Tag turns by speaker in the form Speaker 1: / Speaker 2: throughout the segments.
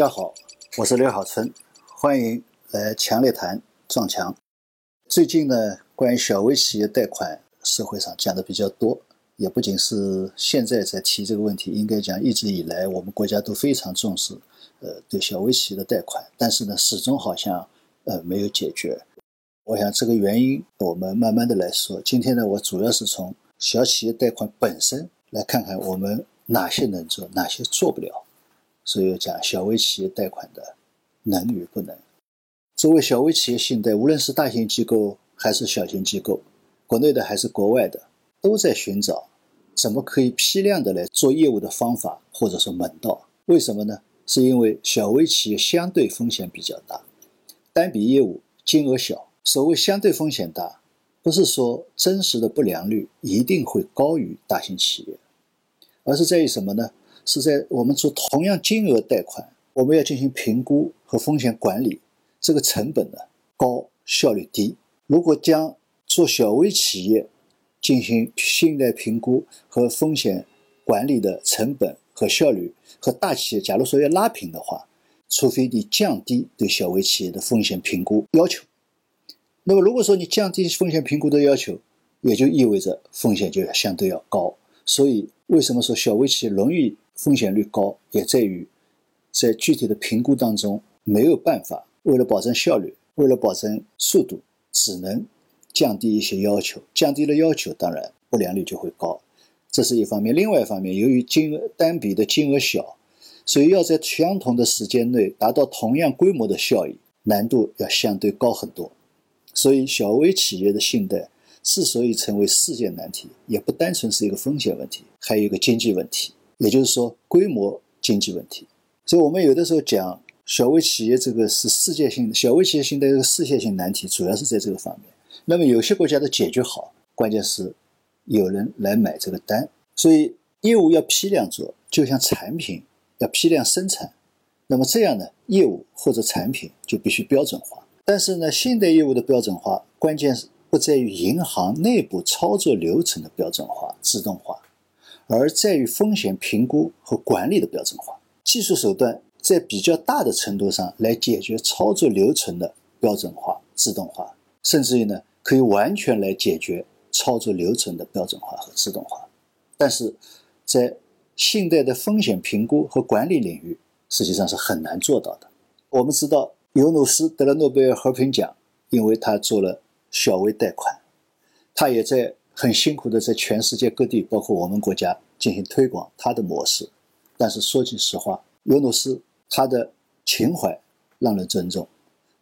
Speaker 1: 大家好，我是刘小春，欢迎来强烈谈撞墙。最近呢，关于小微企业贷款，社会上讲的比较多，也不仅是现在在提这个问题，应该讲一直以来我们国家都非常重视，呃，对小微企业的贷款，但是呢，始终好像呃没有解决。我想这个原因，我们慢慢的来说。今天呢，我主要是从小企业贷款本身来看看我们哪些能做，哪些做不了。所以讲小微企业贷款的能与不能。作为小微企业信贷，无论是大型机构还是小型机构，国内的还是国外的，都在寻找怎么可以批量的来做业务的方法或者说门道。为什么呢？是因为小微企业相对风险比较大，单笔业务金额小。所谓相对风险大，不是说真实的不良率一定会高于大型企业，而是在于什么呢？是在我们做同样金额贷款，我们要进行评估和风险管理，这个成本呢高，效率低。如果将做小微企业进行信贷评估和风险管理的成本和效率和大企业，假如说要拉平的话，除非你降低对小微企业的风险评估要求，那么如果说你降低风险评估的要求，也就意味着风险就要相对要高。所以为什么说小微企业容易？风险率高，也在于在具体的评估当中没有办法。为了保证效率，为了保证速度，只能降低一些要求。降低了要求，当然不良率就会高，这是一方面。另外一方面，由于金额单笔的金额小，所以要在相同的时间内达到同样规模的效益，难度要相对高很多。所以，小微企业的信贷之所以成为世界难题，也不单纯是一个风险问题，还有一个经济问题。也就是说，规模经济问题，所以我们有的时候讲小微企业这个是世界性的，小微企业现在这个世界性难题，主要是在这个方面。那么有些国家的解决好，关键是有人来买这个单。所以业务要批量做，就像产品要批量生产，那么这样呢，业务或者产品就必须标准化。但是呢，信贷业务的标准化，关键是不在于银行内部操作流程的标准化、自动化。而在于风险评估和管理的标准化，技术手段在比较大的程度上来解决操作流程的标准化、自动化，甚至于呢可以完全来解决操作流程的标准化和自动化。但是在信贷的风险评估和管理领域，实际上是很难做到的。我们知道尤努斯得了诺贝尔和平奖，因为他做了小微贷款，他也在。很辛苦的在全世界各地，包括我们国家进行推广他的模式。但是说句实话，尤努斯他的情怀让人尊重，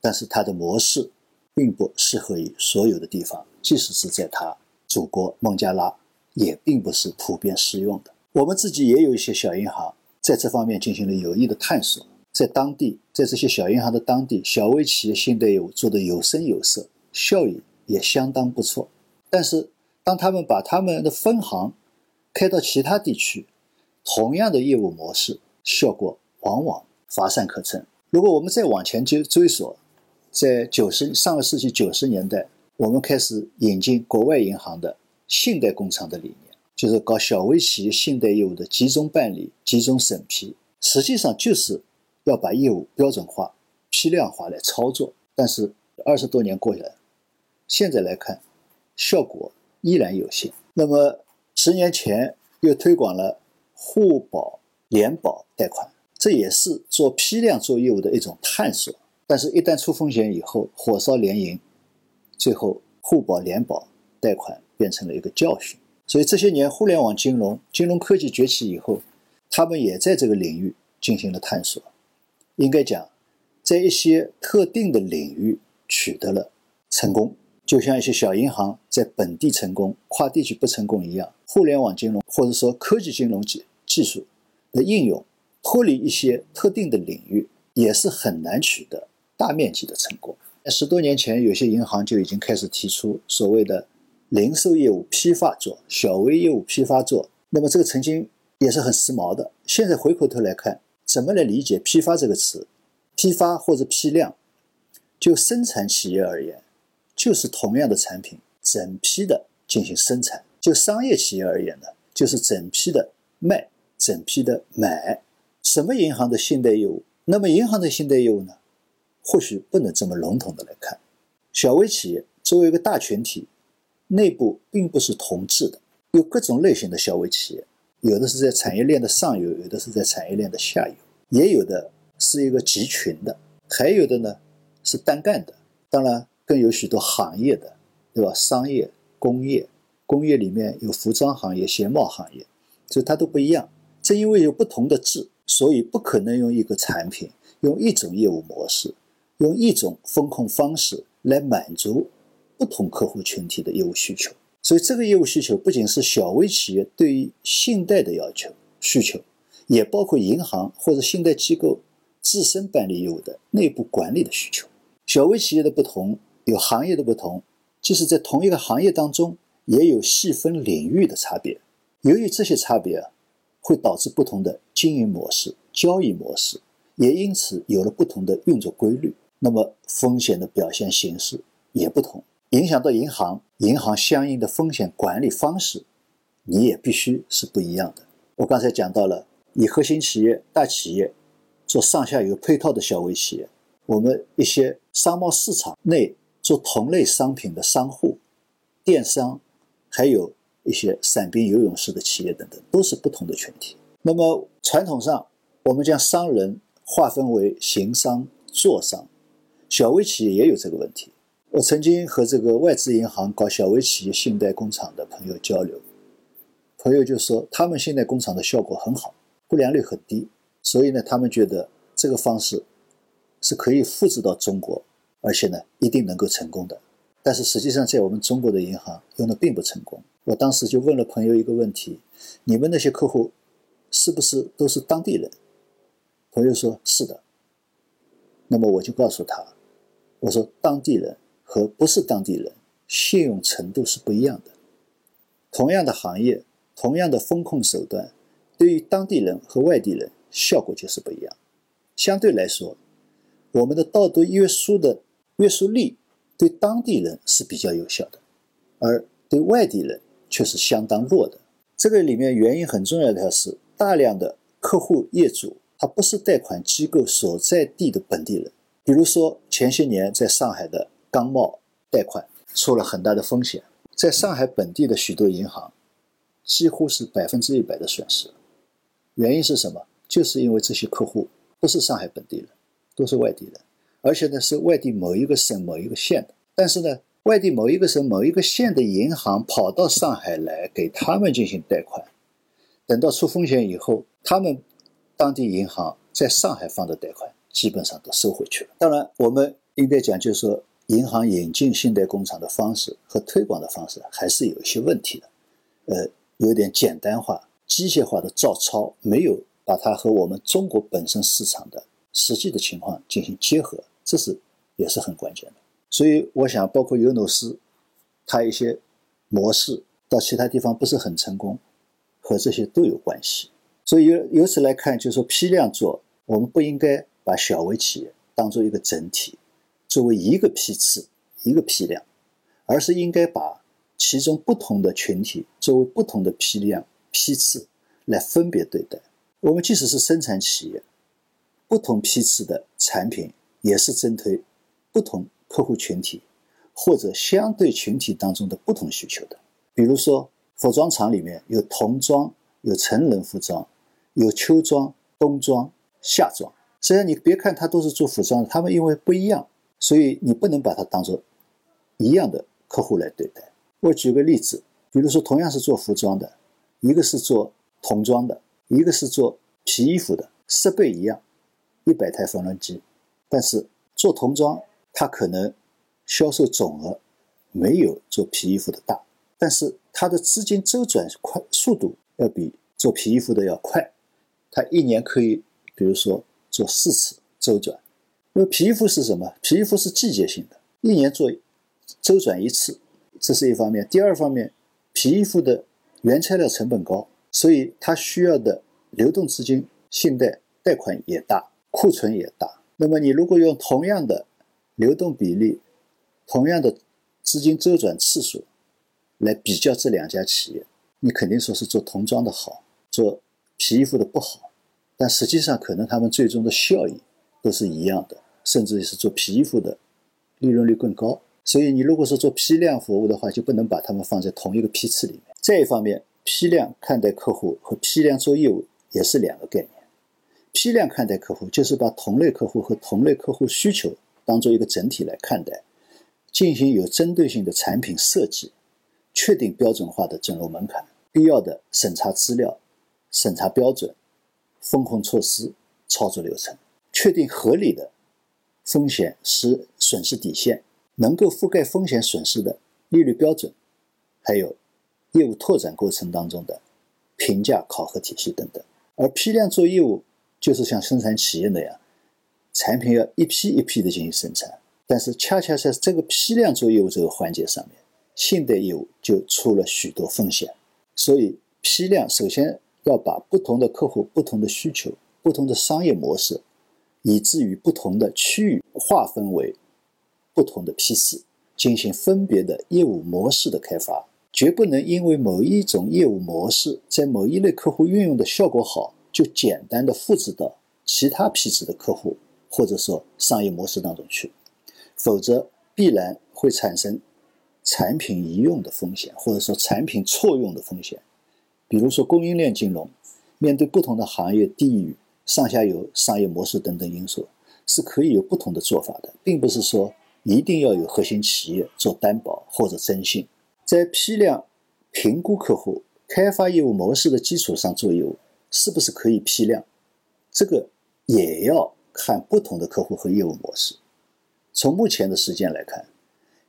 Speaker 1: 但是他的模式并不适合于所有的地方，即使是在他祖国孟加拉，也并不是普遍适用的。我们自己也有一些小银行在这方面进行了有益的探索，在当地，在这些小银行的当地，小微企业信贷业务做得有声有色，效益也相当不错。但是，当他们把他们的分行开到其他地区，同样的业务模式效果往往乏善可陈。如果我们再往前追追索，在九十上个世纪九十年代，我们开始引进国外银行的信贷工厂的理念，就是搞小微企业信贷业务的集中办理、集中审批，实际上就是要把业务标准化、批量化来操作。但是二十多年过去了，现在来看，效果。依然有限。那么十年前又推广了互保联保贷款，这也是做批量做业务的一种探索。但是，一旦出风险以后，火烧连营，最后互保联保贷款变成了一个教训。所以这些年，互联网金融、金融科技崛起以后，他们也在这个领域进行了探索。应该讲，在一些特定的领域取得了成功。就像一些小银行在本地成功、跨地区不成功一样，互联网金融或者说科技金融技技术的应用，脱离一些特定的领域，也是很难取得大面积的成功。十多年前，有些银行就已经开始提出所谓的零售业务批发做、小微业务批发做，那么这个曾经也是很时髦的。现在回过头来看，怎么来理解“批发”这个词？批发或者批量，就生产企业而言。就是同样的产品，整批的进行生产。就商业企业而言呢，就是整批的卖，整批的买。什么银行的信贷业务那么银行的信贷业务呢，或许不能这么笼统的来看。小微企业作为一个大群体，内部并不是同质的，有各种类型的小微企业，有的是在产业链的上游，有的是在产业链的下游，也有的是一个集群的，还有的呢是单干的。当然，更有许多行业的，对吧？商业、工业，工业里面有服装行业、鞋帽行业，所以它都不一样。正因为有不同的质，所以不可能用一个产品、用一种业务模式、用一种风控方式。来满足不同客户群体的业务需求，所以这个业务需求不仅是小微企业对于信贷的要求需求，也包括银行或者信贷机构自身办理业务的内部管理的需求。小微企业的不同有行业的不同，即使在同一个行业当中，也有细分领域的差别。由于这些差别啊，会导致不同的经营模式、交易模式，也因此有了不同的运作规律。那么风险的表现形式也不同，影响到银行，银行相应的风险管理方式，你也必须是不一样的。我刚才讲到了，以核心企业、大企业做上下游配套的小微企业，我们一些商贸市场内做同类商品的商户、电商，还有一些散兵游勇式的企业等等，都是不同的群体。那么传统上，我们将商人划分为行商、做商。小微企业也有这个问题。我曾经和这个外资银行搞小微企业信贷工厂的朋友交流，朋友就说他们信贷工厂的效果很好，不良率很低，所以呢，他们觉得这个方式是可以复制到中国，而且呢，一定能够成功的。但是实际上，在我们中国的银行用的并不成功。我当时就问了朋友一个问题：你们那些客户是不是都是当地人？朋友说是的。那么我就告诉他。我说，当地人和不是当地人信用程度是不一样的。同样的行业，同样的风控手段，对于当地人和外地人效果就是不一样。相对来说，我们的道德约束的约束力对当地人是比较有效的，而对外地人却是相当弱的。这个里面原因很重要的是，大量的客户业主他不是贷款机构所在地的本地人。比如说，前些年在上海的钢贸贷款出了很大的风险，在上海本地的许多银行几乎是百分之一百的损失。原因是什么？就是因为这些客户不是上海本地人，都是外地人，而且呢是外地某一个省某一个县的。但是呢，外地某一个省某一个县的银行跑到上海来给他们进行贷款，等到出风险以后，他们当地银行在上海放的贷款。基本上都收回去了。当然，我们应该讲，就是说，银行引进信贷工厂的方式和推广的方式还是有一些问题的。呃，有点简单化、机械化的照抄，没有把它和我们中国本身市场的实际的情况进行结合，这是也是很关键的。所以，我想，包括尤努斯，他一些模式到其他地方不是很成功，和这些都有关系。所以由由此来看，就是说，批量做，我们不应该。把小微企业当做一个整体，作为一个批次、一个批量，而是应该把其中不同的群体作为不同的批量、批次来分别对待。我们即使是生产企业，不同批次的产品也是针对不同客户群体或者相对群体当中的不同需求的。比如说，服装厂里面有童装、有成人服装、有秋装、冬装、夏装。虽然，你别看他都是做服装的，他们因为不一样，所以你不能把它当做一样的客户来对待。我举个例子，比如说，同样是做服装的，一个是做童装的，一个是做皮衣服的，设备一样，一百台缝纫机，但是做童装，它可能销售总额没有做皮衣服的大，但是它的资金周转快速度要比做皮衣服的要快，它一年可以，比如说。做四次周转，因为皮衣服是什么？皮衣服是季节性的，一年做周转一次，这是一方面。第二方面，皮衣服的原材料成本高，所以它需要的流动资金、信贷贷款也大，库存也大。那么你如果用同样的流动比例、同样的资金周转次数来比较这两家企业，你肯定说是做童装的好，做皮衣服的不好。但实际上，可能他们最终的效益都是一样的，甚至是做皮衣服的利润率更高。所以你如果是做批量服务的话，就不能把他们放在同一个批次里面。再一方面，批量看待客户和批量做业务也是两个概念。批量看待客户，就是把同类客户和同类客户需求当做一个整体来看待，进行有针对性的产品设计，确定标准化的准入门槛，必要的审查资料、审查标准、风控措施、操作流程，确定合理的风险失损失底线，能够覆盖风险损失的利率标准，还有业务拓展过程当中的评价考核体系等等。而批量做业务。就是像生产企业那样，产品要一批一批的进行生产，但是恰恰在这个批量做业务这个环节上面，信贷业务就出了许多风险。所以批量首先要把不同的客户、不同的需求、不同的商业模式，以至于不同的区域划分为不同的批次，进行分别的业务模式的开发，绝不能因为某一种业务模式在某一类客户运用的效果好。就简单的复制到其他批次的客户或者说商业模式当中去，否则必然会产生产品移用的风险，或者说产品错用的风险。比如说供应链金融，面对不同的行业、地域、上下游商业模式等等因素，是可以有不同的做法的，并不是说一定要有核心企业做担保或者征信，在批量评估客户、开发业务模式的基础上做业务。是不是可以批量？这个也要看不同的客户和业务模式。从目前的时间来看，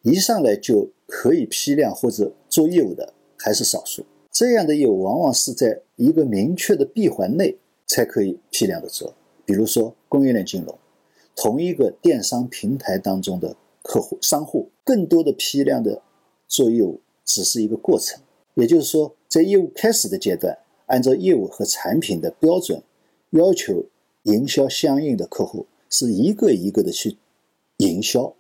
Speaker 1: 一上来就可以批量或者做业务的还是少数。这样的业务往往是在一个明确的闭环内才可以批量的做。比如说供应链金融，同一个电商平台当中的客户商户，更多的批量的做业务只是一个过程。也就是说，在业务开始的阶段。按照业务和产品的标准要求，营销相应的客户是一个一个的去营销。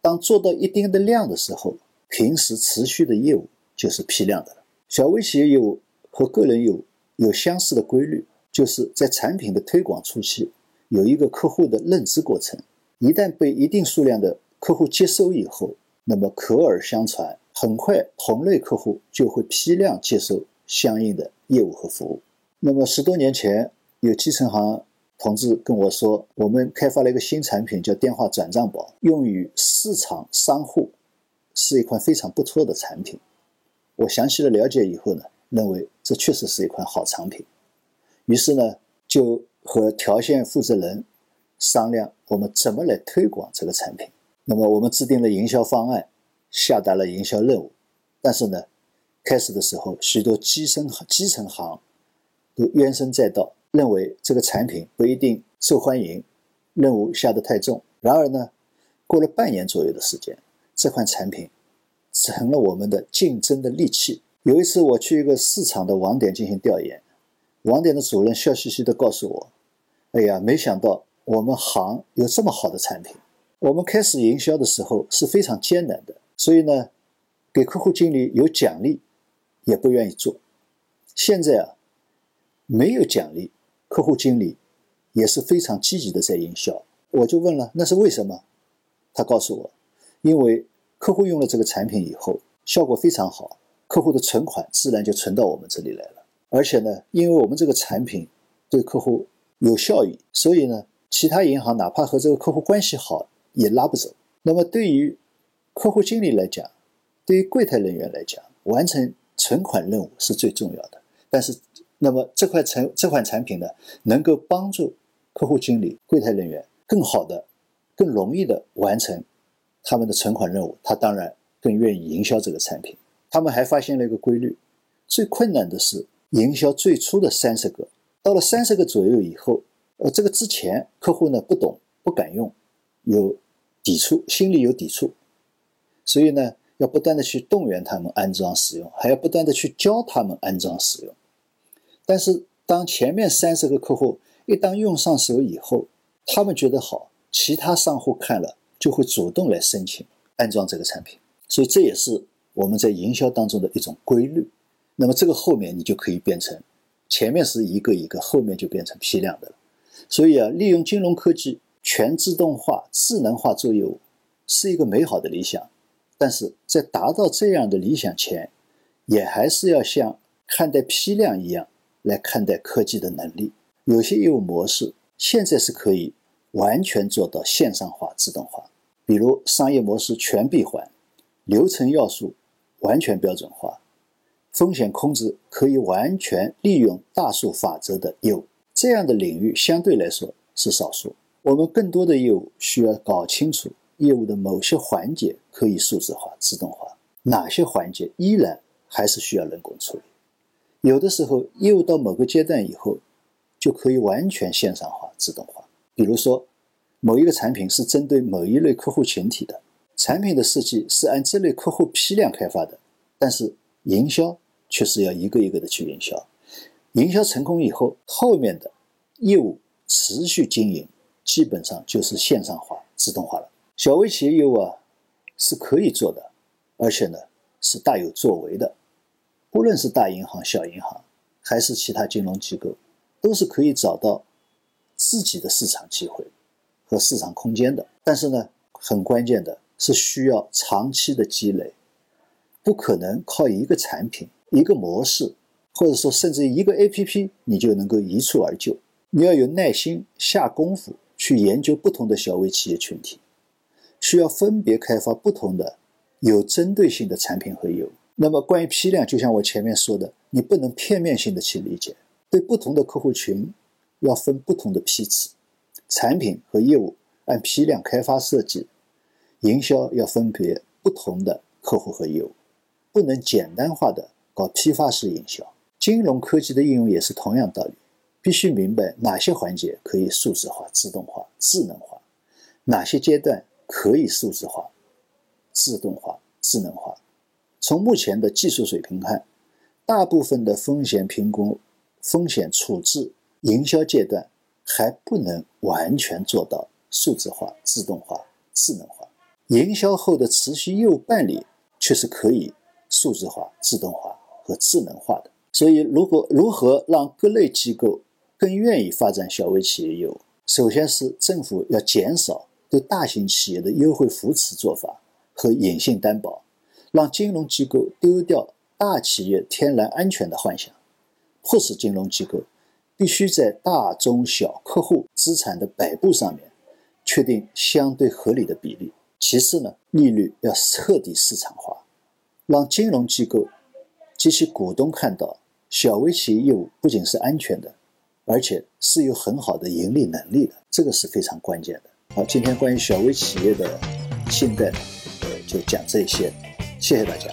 Speaker 1: 当做到一定的量的时候，平时持续的业务就是批量的了。小微企业业务和个人业务有相似的规律，就是在产品的推广初期有一个客户的认知过程，一旦被一定数量的客户接收以后，那么口耳相传，很快同类客户就会批量接收相应的。业务和服务。那么十多年前，有基层行同志跟我说，我们开发了一个新产品，叫电话转账宝，用于市场商户，是一款非常不错的产品。我详细的了解以后呢，认为这确实是一款好产品。于是呢，就和条线负责人商量，我们怎么来推广这个产品。那么我们制定了营销方案，下达了营销任务。但是呢，开始的时候，许多基层基层行都怨声载道，认为这个产品不一定受欢迎，任务下得太重。然而呢，过了半年左右的时间，这款产品成了我们的竞争的利器。有一次，我去一个市场的网点进行调研，网点的主任笑嘻嘻地告诉我：“哎呀，没想到我们行有这么好的产品。我们开始营销的时候是非常艰难的，所以呢，给客户经理有奖励。”也不愿意做。现在啊，没有奖励，客户经理也是非常积极的在营销。我就问了，那是为什么？他告诉我，因为客户用了这个产品以后，效果非常好，客户的存款自然就存到我们这里来了。而且呢，因为我们这个产品对客户有效益，所以呢，其他银行哪怕和这个客户关系好，也拉不走。那么对于客户经理来讲，对于柜台人员来讲，完成。存款任务是最重要的，但是，那么这块产这款产品呢，能够帮助客户经理、柜台人员更好的、更容易的完成他们的存款任务，他当然更愿意营销这个产品。他们还发现了一个规律：最困难的是营销最初的三十个，到了三十个左右以后，呃，这个之前客户呢不懂、不敢用，有抵触，心里有抵触，所以呢。要不断的去动员他们安装使用，还要不断的去教他们安装使用。但是当前面三十个客户一旦用上手以后，他们觉得好，其他商户看了就会主动来申请安装这个产品。所以这也是我们在营销当中的一种规律。那么这个后面你就可以变成，前面是一个一个，后面就变成批量的了。所以啊，利用金融科技全自动化、智能化做业务是一个美好的理想，但是在达到这样的理想前，也还是要像看待批量一样来看待科技的能力。有些业务模式现在是可以完全做到线上化、自动化，比如商业模式全闭环、流程要素完全标准化、风险控制可以完全利用大数法则的业务。这样的领域相对来说是少数。我们更多的业务需要搞清楚业务的某些环节可以数字化、自动化，哪些环节依然还是需要人工处理。有的时候，业务到某个阶段以后，就可以完全线上化、自动化。比如说，某一个产品是针对某一类客户群体的，产品的设计是按这类客户批量开发的，但是营销却是要一个一个的去营销。营销成功以后，后面的业务持续经营。基本上就是线上化、自动化了。小微企业业务啊是可以做的，而且呢是大有作为的。不论是大银行、小银行，还是其他金融机构，都是可以找到自己的市场机会和市场空间的。但是呢，很关键的是需要长期的积累，不可能靠一个产品、一个模式，或者说甚至一个 APP 你就能够一蹴而就。你要有耐心下功夫。去研究不同的小微企业群体，需要分别开发不同的有针对性的产品和业务。那么，关于批量，就像我前面说的，你不能片面性的去理解。对不同的客户群，要分不同的批次，产品和业务按批量开发设计，营销要分别不同的客户和业务，不能简单化的搞批发式营销。金融科技的应用也是同样道理。必须明白哪些环节可以数字化、自动化、智能化，哪些阶段可以数字化、自动化、智能化。从目前的技术水平看，大部分的风险评估、风险处置、营销阶段还不能完全做到数字化、自动化、智能化。营销后的持续业务办理却是可以数字化、自动化和智能化的。所以，如果如何让各类机构更愿意发展小微企业业务。首先是政府要减少对大型企业的优惠扶持做法和隐性担保，让金融机构丢掉大企业天然安全的幻想，迫使金融机构必须在大中小客户资产的摆布上面确定相对合理的比例。其次呢，利率要彻底市场化，让金融机构及其股东看到小微企业业务不仅是安全的。而且是有很好的盈利能力的，这个是非常关键的。好，今天关于小微企业的信贷，呃，就讲这些，谢谢大家。